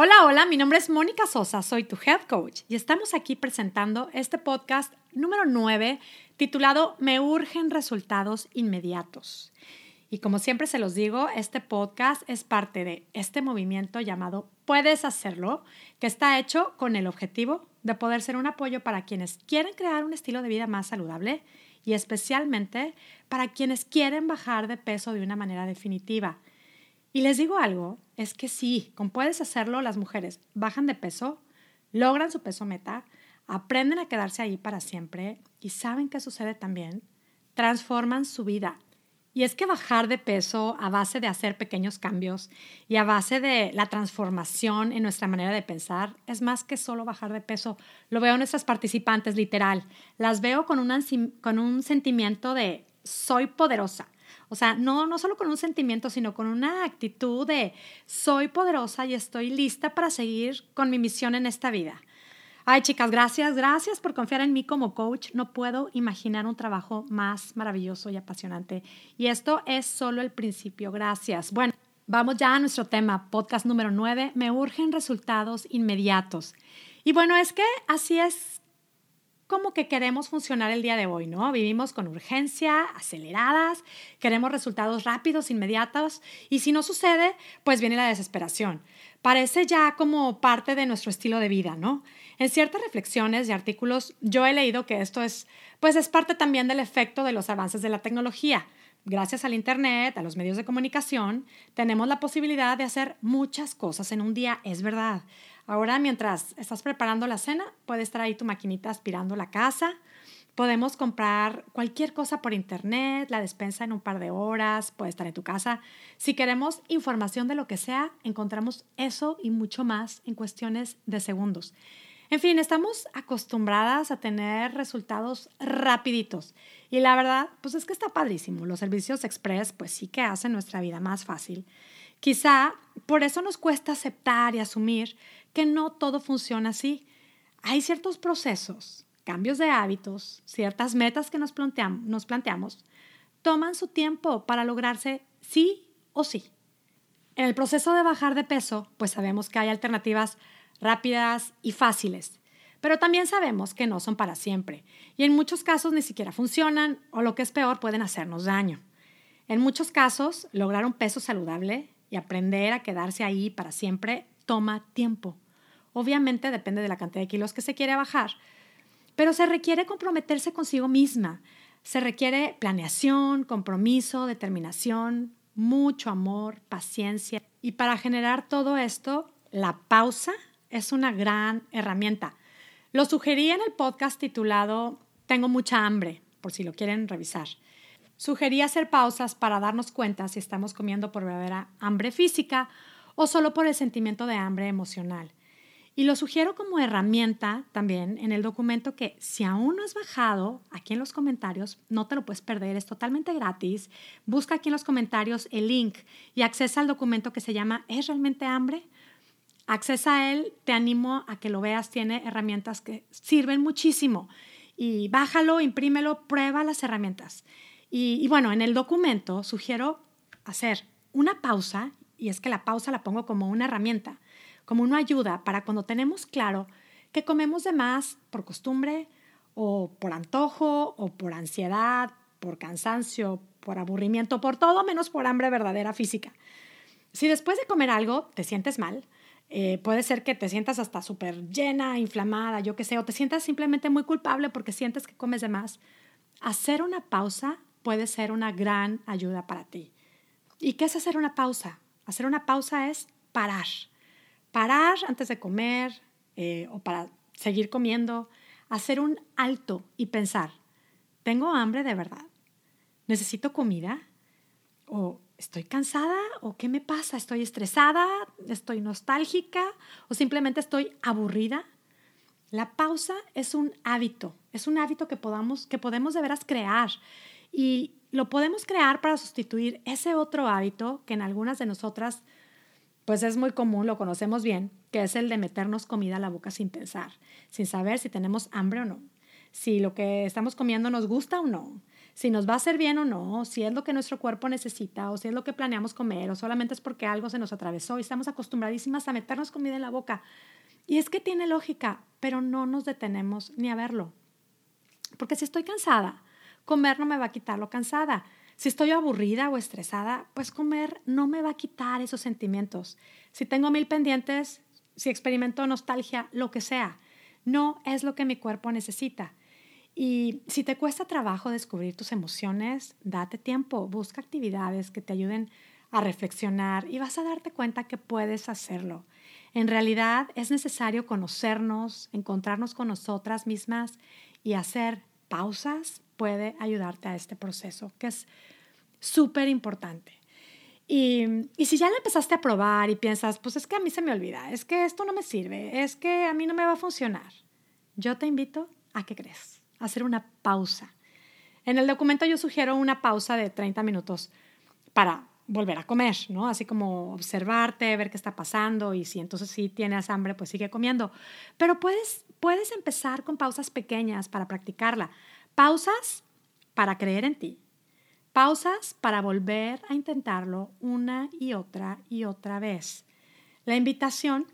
Hola, hola, mi nombre es Mónica Sosa, soy tu head coach y estamos aquí presentando este podcast número 9 titulado Me urgen resultados inmediatos. Y como siempre se los digo, este podcast es parte de este movimiento llamado Puedes hacerlo, que está hecho con el objetivo de poder ser un apoyo para quienes quieren crear un estilo de vida más saludable y especialmente para quienes quieren bajar de peso de una manera definitiva y les digo algo, es que sí, como puedes hacerlo, las mujeres bajan de peso, logran su peso meta, aprenden a quedarse ahí para siempre y saben qué sucede también, transforman su vida. Y es que bajar de peso a base de hacer pequeños cambios y a base de la transformación en nuestra manera de pensar es más que solo bajar de peso. Lo veo en nuestras participantes, literal. Las veo con, con un sentimiento de soy poderosa o sea, no, no solo con un sentimiento, sino con una actitud de soy poderosa y estoy lista para seguir con mi misión en esta vida. Ay, chicas, gracias, gracias por confiar en mí como coach. No puedo imaginar un trabajo más maravilloso y apasionante. Y esto es solo el principio. Gracias. Bueno, vamos ya a nuestro tema, podcast número 9. Me urgen resultados inmediatos. Y bueno, es que así es como que queremos funcionar el día de hoy, ¿no? Vivimos con urgencia, aceleradas, queremos resultados rápidos, inmediatos, y si no sucede, pues viene la desesperación. Parece ya como parte de nuestro estilo de vida, ¿no? En ciertas reflexiones y artículos yo he leído que esto es, pues es parte también del efecto de los avances de la tecnología. Gracias al Internet, a los medios de comunicación, tenemos la posibilidad de hacer muchas cosas en un día, es verdad. Ahora, mientras estás preparando la cena, puede estar ahí tu maquinita aspirando la casa. Podemos comprar cualquier cosa por internet, la despensa en un par de horas, puede estar en tu casa. Si queremos información de lo que sea, encontramos eso y mucho más en cuestiones de segundos. En fin, estamos acostumbradas a tener resultados rapiditos y la verdad, pues es que está padrísimo. Los servicios express, pues sí que hacen nuestra vida más fácil. Quizá por eso nos cuesta aceptar y asumir que no todo funciona así. Hay ciertos procesos, cambios de hábitos, ciertas metas que nos planteamos, nos planteamos, toman su tiempo para lograrse sí o sí. En el proceso de bajar de peso, pues sabemos que hay alternativas rápidas y fáciles, pero también sabemos que no son para siempre y en muchos casos ni siquiera funcionan o lo que es peor pueden hacernos daño. En muchos casos, lograr un peso saludable y aprender a quedarse ahí para siempre toma tiempo. Obviamente depende de la cantidad de kilos que se quiere bajar, pero se requiere comprometerse consigo misma. Se requiere planeación, compromiso, determinación, mucho amor, paciencia. Y para generar todo esto, la pausa es una gran herramienta. Lo sugerí en el podcast titulado Tengo mucha hambre, por si lo quieren revisar. Sugerí hacer pausas para darnos cuenta si estamos comiendo por verdadera hambre física o solo por el sentimiento de hambre emocional. Y lo sugiero como herramienta también en el documento que si aún no has bajado, aquí en los comentarios, no te lo puedes perder, es totalmente gratis. Busca aquí en los comentarios el link y accesa al documento que se llama ¿Es realmente hambre? Accesa a él, te animo a que lo veas, tiene herramientas que sirven muchísimo. Y bájalo, imprímelo, prueba las herramientas. Y, bueno, en el documento sugiero hacer una pausa, y es que la pausa la pongo como una herramienta, como una ayuda para cuando tenemos claro que comemos de más por costumbre o por antojo o por ansiedad, por cansancio, por aburrimiento, por todo menos por hambre verdadera física. Si después de comer algo te sientes mal, eh, puede ser que te sientas hasta súper llena, inflamada, yo qué sé, o te sientas simplemente muy culpable porque sientes que comes de más. Hacer una pausa puede ser una gran ayuda para ti. ¿Y qué es hacer una pausa? Hacer una pausa es parar. Parar antes de comer eh, o para seguir comiendo. Hacer un alto y pensar, ¿tengo hambre de verdad? ¿Necesito comida? ¿O estoy cansada? ¿O qué me pasa? ¿Estoy estresada? ¿Estoy nostálgica? ¿O simplemente estoy aburrida? La pausa es un hábito, es un hábito que, podamos, que podemos de veras crear y lo podemos crear para sustituir ese otro hábito que en algunas de nosotras pues es muy común, lo conocemos bien, que es el de meternos comida a la boca sin pensar, sin saber si tenemos hambre o no, si lo que estamos comiendo nos gusta o no, si nos va a hacer bien o no, si es lo que nuestro cuerpo necesita o si es lo que planeamos comer o solamente es porque algo se nos atravesó y estamos acostumbradísimas a meternos comida en la boca. Y es que tiene lógica, pero no nos detenemos ni a verlo. Porque si estoy cansada, comer no me va a quitar lo cansada. Si estoy aburrida o estresada, pues comer no me va a quitar esos sentimientos. Si tengo mil pendientes, si experimento nostalgia, lo que sea, no es lo que mi cuerpo necesita. Y si te cuesta trabajo descubrir tus emociones, date tiempo, busca actividades que te ayuden a reflexionar y vas a darte cuenta que puedes hacerlo. En realidad es necesario conocernos, encontrarnos con nosotras mismas y hacer pausas puede ayudarte a este proceso, que es súper importante. Y, y, si ya la empezaste a probar y piensas, pues es que a mí se me olvida, es que esto no me sirve, es que a mí no me va a funcionar, yo te invito a que crees, a hacer una pausa. En el documento yo sugiero una pausa de 30 minutos para volver a comer, ¿no? Así como observarte, ver qué está pasando y si entonces sí tienes hambre, pues sigue comiendo. Pero puedes, puedes empezar con pausas pequeñas para practicarla. Pausas para creer en ti, Pausas para volver a intentarlo una y otra y otra vez. La invitación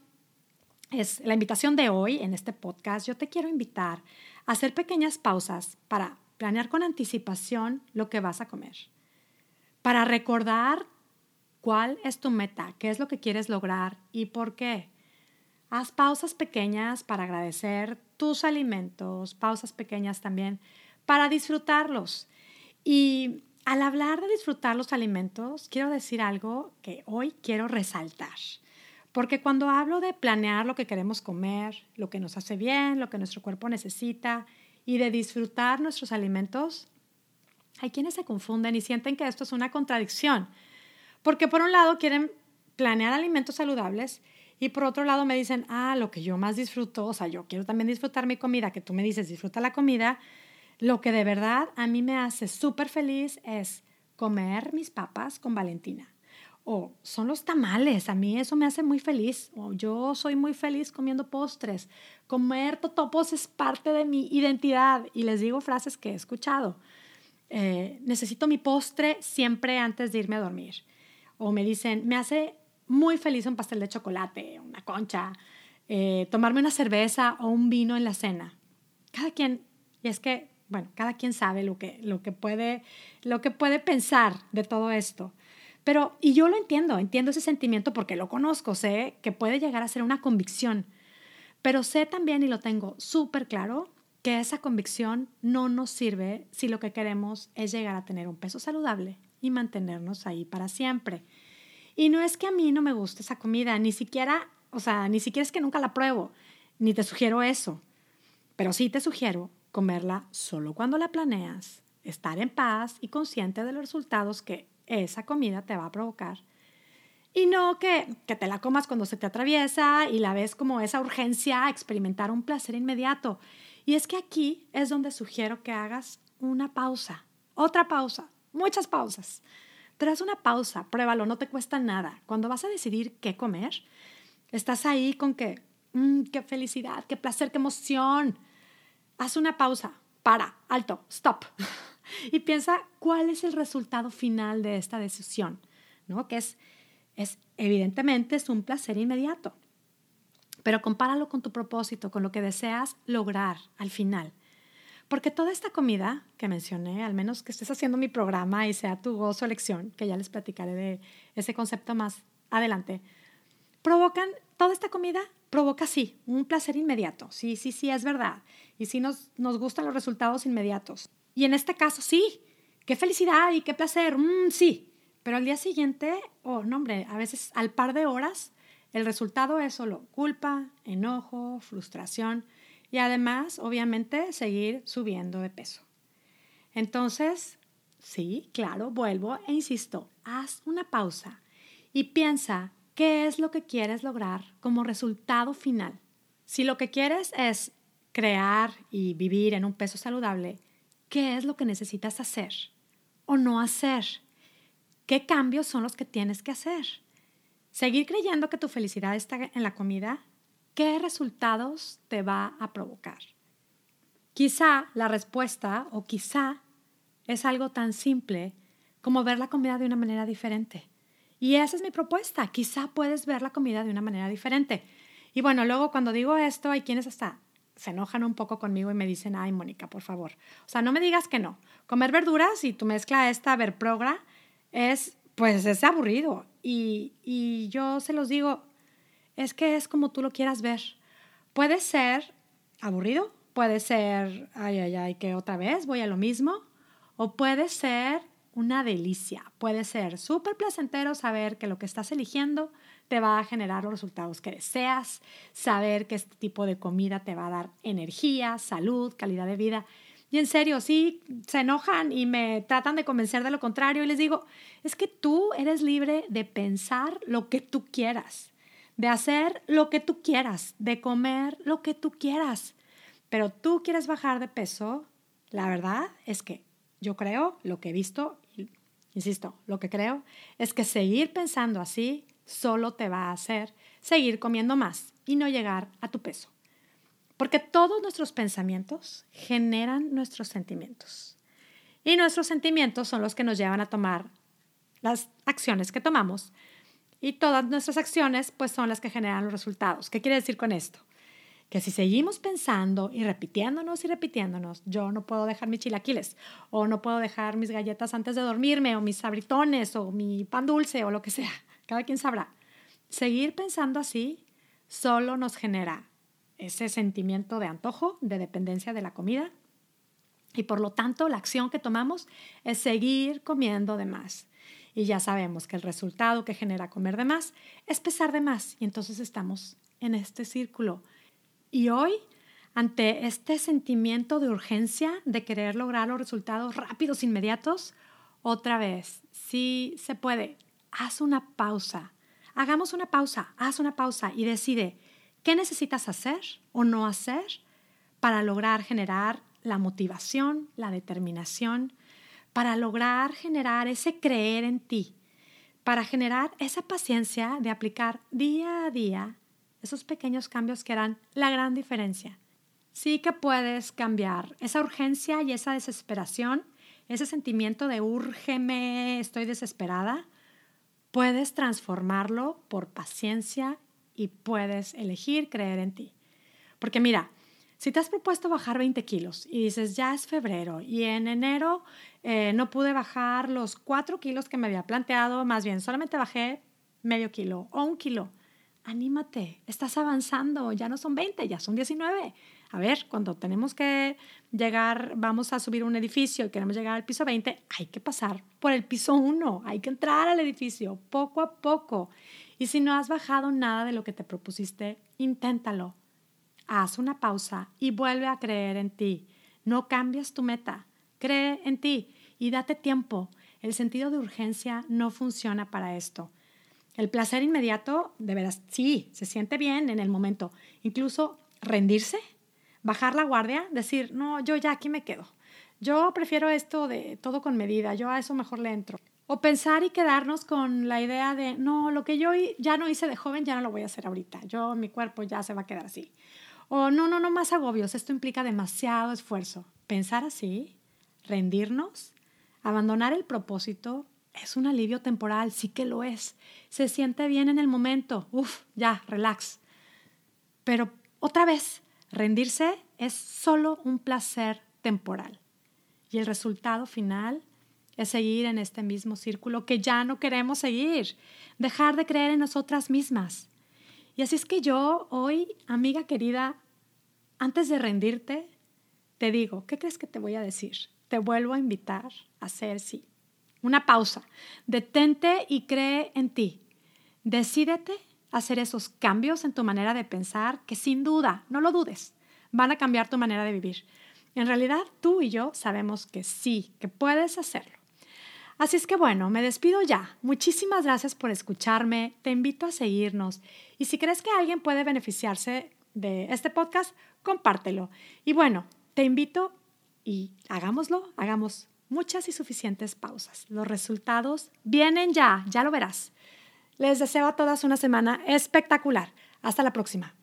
es la invitación de hoy en este podcast. Yo te quiero invitar a hacer pequeñas pausas para planear con anticipación lo que vas a comer. Para recordar cuál es tu meta, qué es lo que quieres lograr y por qué. Haz pausas pequeñas para agradecer tus alimentos, pausas pequeñas también para disfrutarlos. Y al hablar de disfrutar los alimentos, quiero decir algo que hoy quiero resaltar. Porque cuando hablo de planear lo que queremos comer, lo que nos hace bien, lo que nuestro cuerpo necesita y de disfrutar nuestros alimentos, hay quienes se confunden y sienten que esto es una contradicción. Porque por un lado quieren planear alimentos saludables y por otro lado me dicen, ah, lo que yo más disfruto, o sea, yo quiero también disfrutar mi comida, que tú me dices, disfruta la comida, lo que de verdad a mí me hace súper feliz es comer mis papas con Valentina. O son los tamales, a mí eso me hace muy feliz. O yo soy muy feliz comiendo postres. Comer totopos es parte de mi identidad. Y les digo frases que he escuchado. Eh, necesito mi postre siempre antes de irme a dormir. O me dicen, me hace muy feliz un pastel de chocolate, una concha, eh, tomarme una cerveza o un vino en la cena. Cada quien, y es que bueno, cada quien sabe lo que, lo que, puede, lo que puede pensar de todo esto. Pero, y yo lo entiendo, entiendo ese sentimiento porque lo conozco, sé que puede llegar a ser una convicción, pero sé también y lo tengo súper claro que esa convicción no nos sirve si lo que queremos es llegar a tener un peso saludable y mantenernos ahí para siempre. Y no es que a mí no me guste esa comida, ni siquiera, o sea, ni siquiera es que nunca la pruebo, ni te sugiero eso, pero sí te sugiero comerla solo cuando la planeas, estar en paz y consciente de los resultados que esa comida te va a provocar. Y no que, que te la comas cuando se te atraviesa y la ves como esa urgencia a experimentar un placer inmediato. Y es que aquí es donde sugiero que hagas una pausa, otra pausa, muchas pausas. Haz una pausa, pruébalo, no te cuesta nada. Cuando vas a decidir qué comer, estás ahí con que, mmm, qué felicidad, qué placer, qué emoción haz una pausa, para, alto, stop, y piensa cuál es el resultado final de esta decisión, ¿no? Que es, es, evidentemente, es un placer inmediato, pero compáralo con tu propósito, con lo que deseas lograr al final. Porque toda esta comida que mencioné, al menos que estés haciendo mi programa y sea tu gozo elección, que ya les platicaré de ese concepto más adelante, provocan, toda esta comida provoca sí, un placer inmediato. Sí, sí, sí, es verdad. Y sí nos, nos gustan los resultados inmediatos. Y en este caso, sí, qué felicidad y qué placer, mm, sí. Pero al día siguiente, oh, no, hombre, a veces al par de horas, el resultado es solo culpa, enojo, frustración y además, obviamente, seguir subiendo de peso. Entonces, sí, claro, vuelvo e insisto, haz una pausa y piensa ¿Qué es lo que quieres lograr como resultado final? Si lo que quieres es crear y vivir en un peso saludable, ¿qué es lo que necesitas hacer o no hacer? ¿Qué cambios son los que tienes que hacer? ¿Seguir creyendo que tu felicidad está en la comida? ¿Qué resultados te va a provocar? Quizá la respuesta o quizá es algo tan simple como ver la comida de una manera diferente. Y esa es mi propuesta. Quizá puedes ver la comida de una manera diferente. Y bueno, luego cuando digo esto, hay quienes hasta se enojan un poco conmigo y me dicen, ay, Mónica, por favor. O sea, no me digas que no. Comer verduras y tu mezcla esta verprogra es, pues, es aburrido. Y, yo se los digo, es que es como tú lo quieras ver. Puede ser aburrido, puede ser, ay, ay, ay, que otra vez voy a lo mismo, o puede ser una delicia, puede ser súper placentero saber que lo que estás eligiendo te va a generar los resultados que deseas, saber que este tipo de comida te va a dar energía, salud, calidad de vida. Y en serio, sí, se enojan y me tratan de convencer de lo contrario y les digo, es que tú eres libre de pensar lo que tú quieras, de hacer lo que tú quieras, de comer lo que tú quieras. Pero tú quieres bajar de peso, la verdad es que yo creo, lo que he visto, insisto, lo que creo es que seguir pensando así solo te va a hacer seguir comiendo más y no llegar a tu peso. Porque todos nuestros pensamientos generan nuestros sentimientos. Y nuestros sentimientos son los que nos llevan a tomar las acciones que tomamos. Y todas nuestras acciones pues son las que generan los resultados. ¿Qué quiere decir con esto? Que si seguimos pensando y repitiéndonos y repitiéndonos, yo no puedo dejar mis chilaquiles, o no puedo dejar mis galletas antes de dormirme, o mis sabritones, o mi pan dulce, o lo que sea cada quien sabrá. Seguir pensando así solo nos genera ese sentimiento de antojo, de dependencia de la comida, y por lo tanto la acción que tomamos es seguir comiendo de más. Y ya sabemos que el resultado que genera comer de más es pesar de más, y entonces estamos en este círculo. Y hoy, ante este sentimiento de urgencia de querer lograr los resultados rápidos, inmediatos, otra vez, sí se puede, haz una pausa. Hagamos una pausa, haz una pausa y decide qué necesitas hacer o no hacer para lograr generar la motivación, la determinación, para lograr generar ese creer en ti, para generar esa paciencia de aplicar día a día esos pequeños cambios que harán la gran diferencia. Sí que puedes cambiar esa urgencia y esa desesperación, ese sentimiento de úrgeme, estoy desesperada, puedes transformarlo por paciencia y puedes elegir creer en ti. Porque mira, si te has propuesto bajar 20 kilos y dices, ya es febrero y en enero eh, no pude bajar los 4 kilos que me había planteado, más bien solamente bajé medio kilo o un kilo, anímate, estás avanzando, ya no son 20, ya son 19. A ver, cuando tenemos que llegar, vamos a subir un edificio y queremos llegar al piso 20, hay que pasar por el piso 1, hay que entrar al edificio poco a poco. Y si no has bajado nada de lo que te propusiste, inténtalo. Haz una pausa y vuelve a creer en ti. No cambies tu meta, cree en ti y date tiempo. El sentido de urgencia no funciona para esto. El placer inmediato, de veras, sí, se siente bien en el momento. Incluso rendirse bajar la guardia, decir, no, yo ya aquí me quedo. Yo prefiero esto de todo con medida, yo a eso mejor le entro. O pensar y quedarnos con la idea de, no, lo que yo ya no hice de joven, ya no lo voy a hacer ahorita. Yo, mi cuerpo ya se va a quedar así. O no, no, no más agobios, esto implica demasiado esfuerzo. Pensar así, rendirnos, abandonar el propósito, es un alivio temporal, sí que lo es. Se siente bien en el momento, uf, ya, relax. Pero otra vez, Rendirse es solo un placer temporal y el resultado final es seguir en este mismo círculo que ya no queremos seguir, dejar de creer en nosotras mismas. Y así es que yo hoy, amiga querida, antes de rendirte, te digo, ¿qué crees que te voy a decir? Te vuelvo a invitar a hacer sí. Una pausa. Detente y cree en ti. Decídete hacer esos cambios en tu manera de pensar que sin duda, no lo dudes, van a cambiar tu manera de vivir. En realidad, tú y yo sabemos que sí, que puedes hacerlo. Así es que bueno, me despido ya. Muchísimas gracias por escucharme. Te invito a seguirnos. Y si crees que alguien puede beneficiarse de este podcast, compártelo. Y bueno, te invito y hagámoslo, hagamos muchas y suficientes pausas. Los resultados vienen ya, ya lo verás. Les deseo a todas una semana espectacular. Hasta la próxima.